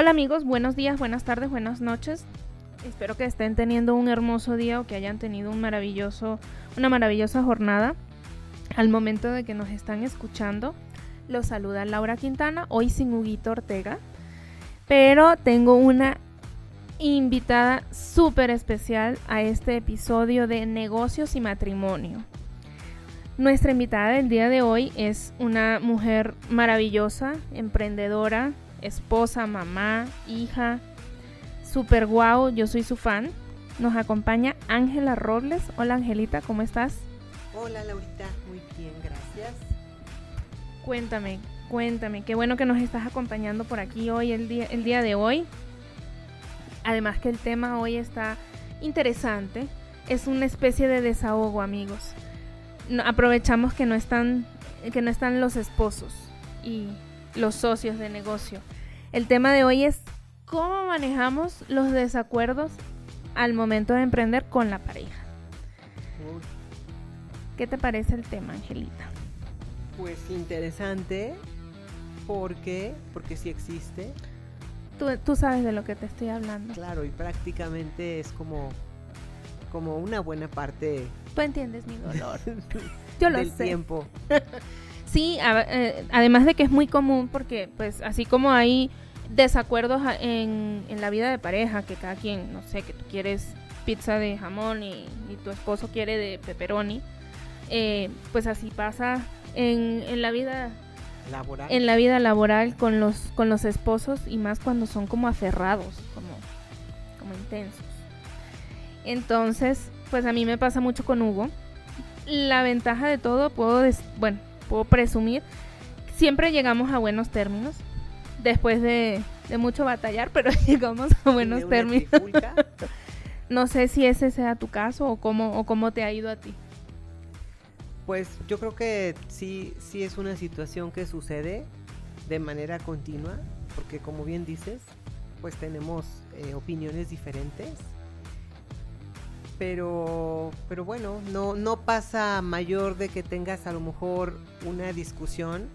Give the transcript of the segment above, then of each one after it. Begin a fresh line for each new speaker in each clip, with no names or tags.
Hola amigos, buenos días, buenas tardes, buenas noches. Espero que estén teniendo un hermoso día o que hayan tenido un maravilloso, una maravillosa jornada. Al momento de que nos están escuchando, los saluda Laura Quintana, hoy sin Huguito Ortega, pero tengo una invitada súper especial a este episodio de negocios y matrimonio. Nuestra invitada del día de hoy es una mujer maravillosa, emprendedora, esposa, mamá, hija, super guau, yo soy su fan. Nos acompaña Ángela Robles. Hola Angelita, ¿cómo estás?
Hola Laurita, muy bien, gracias.
Cuéntame, cuéntame, qué bueno que nos estás acompañando por aquí hoy, el día, el día de hoy. Además que el tema hoy está interesante, es una especie de desahogo, amigos. aprovechamos que no están que no están los esposos y los socios de negocio. El tema de hoy es cómo manejamos los desacuerdos al momento de emprender con la pareja. ¿Qué te parece el tema, Angelita?
Pues interesante, porque porque sí existe.
Tú, tú, sabes de lo que te estoy hablando.
Claro, y prácticamente es como, como una buena parte.
Tú entiendes mi dolor. Yo lo
del
sé.
tiempo.
Sí, eh, además de que es muy común porque pues así como hay desacuerdos en, en, la vida de pareja, que cada quien, no sé, que tú quieres pizza de jamón y, y tu esposo quiere de pepperoni, eh, pues así pasa en, en, la vida
laboral.
En la vida laboral con los, con los esposos y más cuando son como aferrados, como, como intensos. Entonces, pues a mí me pasa mucho con Hugo. La ventaja de todo, puedo, bueno, puedo presumir, siempre llegamos a buenos términos. Después de, de mucho batallar, pero llegamos a buenos términos. no sé si ese sea tu caso o cómo, o cómo te ha ido a ti.
Pues yo creo que sí, sí es una situación que sucede de manera continua, porque como bien dices, pues tenemos eh, opiniones diferentes pero, pero bueno, no, no pasa mayor de que tengas a lo mejor una discusión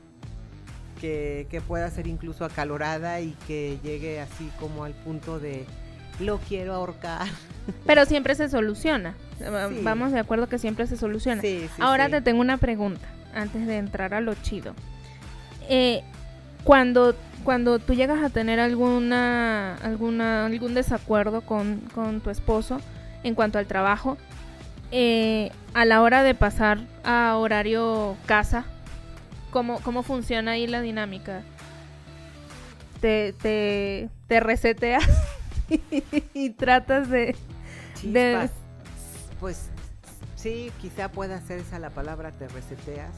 que, que, pueda ser incluso acalorada y que llegue así como al punto de lo quiero ahorcar.
Pero siempre se soluciona. Sí. Vamos de acuerdo que siempre se soluciona.
Sí, sí,
Ahora te tengo una pregunta antes de entrar a lo chido. Eh, cuando cuando tú llegas a tener alguna, alguna algún desacuerdo con, con tu esposo, en cuanto al trabajo, eh, a la hora de pasar a horario casa, ¿cómo, cómo funciona ahí la dinámica? Te, te, te reseteas y tratas de, de...
Pues sí, quizá pueda ser esa la palabra, te reseteas.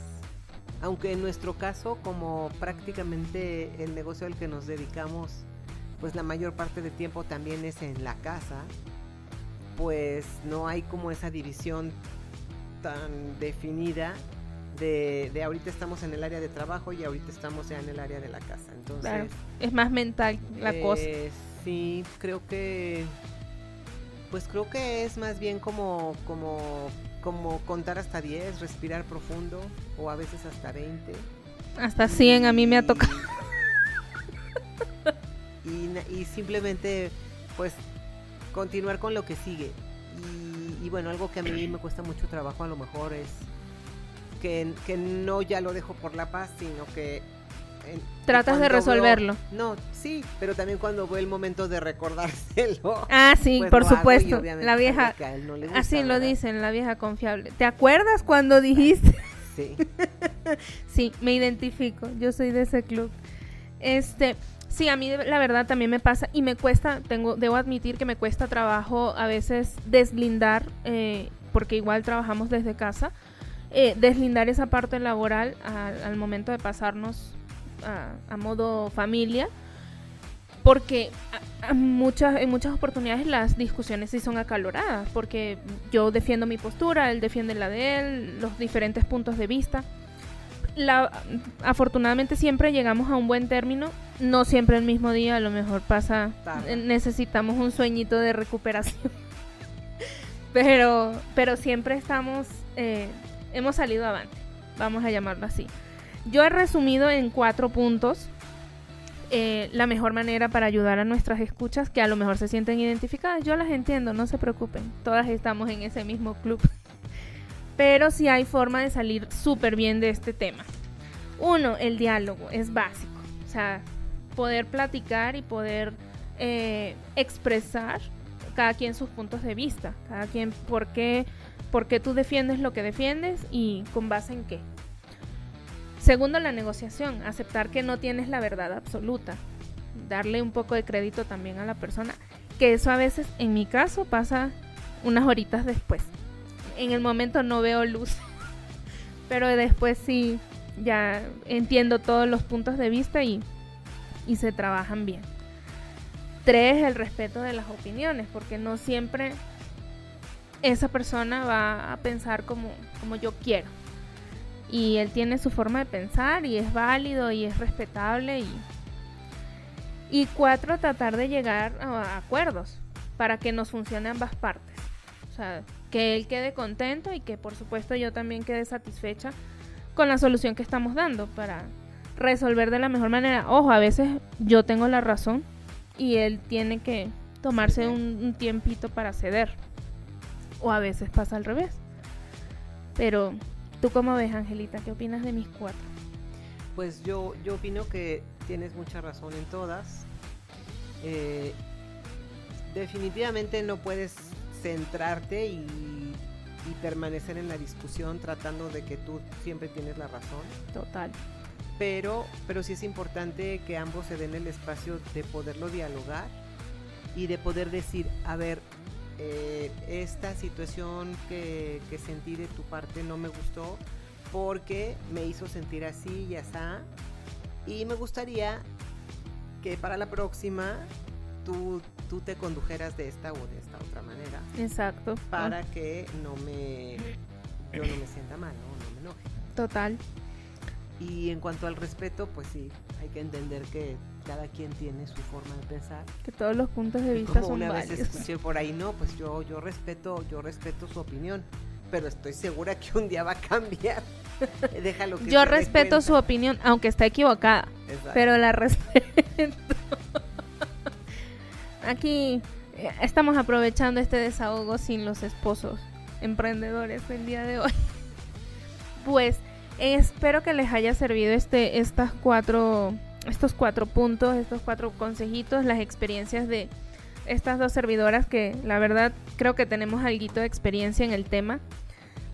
Aunque en nuestro caso, como prácticamente el negocio al que nos dedicamos, pues la mayor parte del tiempo también es en la casa, pues no hay como esa división tan definida de, de, ahorita estamos en el área de trabajo y ahorita estamos ya en el área de la casa. Entonces,
claro. es más mental la
eh,
cosa.
Sí, creo que pues creo que es más bien como como como contar hasta 10, respirar profundo o a veces hasta 20.
Hasta 100 y, a mí me ha tocado.
Y, y simplemente pues continuar con lo que sigue. Y, y, bueno, algo que a mí me cuesta mucho trabajo a lo mejor es que, que no ya lo dejo por la paz, sino que...
En, Tratas de resolverlo.
Veo, no, sí, pero también cuando fue el momento de recordárselo.
Ah, sí,
pues
por supuesto. La vieja...
No gusta,
así
¿verdad?
lo dicen, la vieja confiable. ¿Te acuerdas cuando dijiste?
Sí.
sí, me identifico. Yo soy de ese club. Este, Sí, a mí la verdad también me pasa y me cuesta, tengo, debo admitir que me cuesta trabajo a veces deslindar, eh, porque igual trabajamos desde casa, eh, deslindar esa parte laboral a, al momento de pasarnos a, modo familia, porque a muchas, en muchas oportunidades las discusiones sí son acaloradas, porque yo defiendo mi postura, él defiende la de él, los diferentes puntos de vista la, afortunadamente siempre llegamos a un buen término, no siempre el mismo día, a lo mejor pasa,
Tarde.
necesitamos un sueñito de recuperación, pero, pero siempre estamos, eh, hemos salido avante, vamos a llamarlo así. Yo he resumido en cuatro puntos eh, la mejor manera para ayudar a nuestras escuchas que a lo mejor se sienten identificadas. Yo las entiendo, no se preocupen. Todas estamos en ese mismo club. Pero sí hay forma de salir súper bien de este tema. Uno, el diálogo es básico. O sea, poder platicar y poder eh, expresar cada quien sus puntos de vista, cada quien por qué, por qué tú defiendes lo que defiendes y con base en qué. Segundo, la negociación, aceptar que no tienes la verdad absoluta, darle un poco de crédito también a la persona, que eso a veces en mi caso pasa unas horitas después. En el momento no veo luz, pero después sí ya entiendo todos los puntos de vista y, y se trabajan bien. Tres, el respeto de las opiniones, porque no siempre esa persona va a pensar como, como yo quiero y él tiene su forma de pensar y es válido y es respetable y y cuatro tratar de llegar a acuerdos para que nos funcione ambas partes o sea que él quede contento y que por supuesto yo también quede satisfecha con la solución que estamos dando para resolver de la mejor manera ojo a veces yo tengo la razón y él tiene que tomarse un, un tiempito para ceder o a veces pasa al revés pero ¿Tú cómo ves, Angelita? ¿Qué opinas de mis cuatro?
Pues yo, yo opino que tienes mucha razón en todas. Eh, definitivamente no puedes centrarte y, y, permanecer en la discusión tratando de que tú siempre tienes la razón.
Total.
Pero, pero sí es importante que ambos se den el espacio de poderlo dialogar y de poder decir, a ver, eh, esta situación que, que, sentí de tu parte no me gustó porque me hizo sentir así y así. Y me gustaría que para la próxima tú, tú te condujeras de esta o de esta otra.
Exacto.
Para que no me, yo no me sienta mal, ¿no? no me enoje.
Total.
Y en cuanto al respeto, pues sí, hay que entender que cada quien tiene su forma de pensar.
Que todos los puntos de vista
Como
son
una
válidos.
vez escuché por ahí, no, pues yo, yo respeto, yo respeto su opinión, pero estoy segura que un día va a cambiar. Déjalo que
Yo
se
respeto su opinión, aunque está equivocada,
Exacto.
pero la respeto. Aquí estamos aprovechando este desahogo sin los esposos emprendedores del día de hoy. Pues espero que les haya servido este estas cuatro estos cuatro puntos, estos cuatro consejitos, las experiencias de estas dos servidoras que la verdad creo que tenemos algo de experiencia en el tema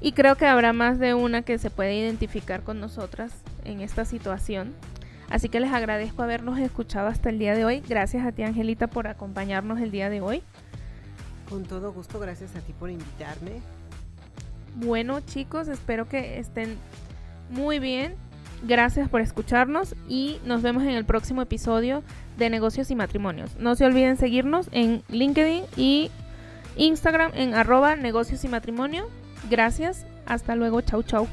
y creo que habrá más de una que se puede identificar con nosotras en esta situación. Así que les agradezco habernos escuchado hasta el día de hoy. Gracias a ti Angelita por acompañarnos el día de hoy.
Con todo gusto, gracias a ti por invitarme.
Bueno chicos, espero que estén muy bien. Gracias por escucharnos y nos vemos en el próximo episodio de Negocios y Matrimonios. No se olviden seguirnos en LinkedIn y Instagram en arroba negocios y matrimonio. Gracias. Hasta luego. Chau, chau.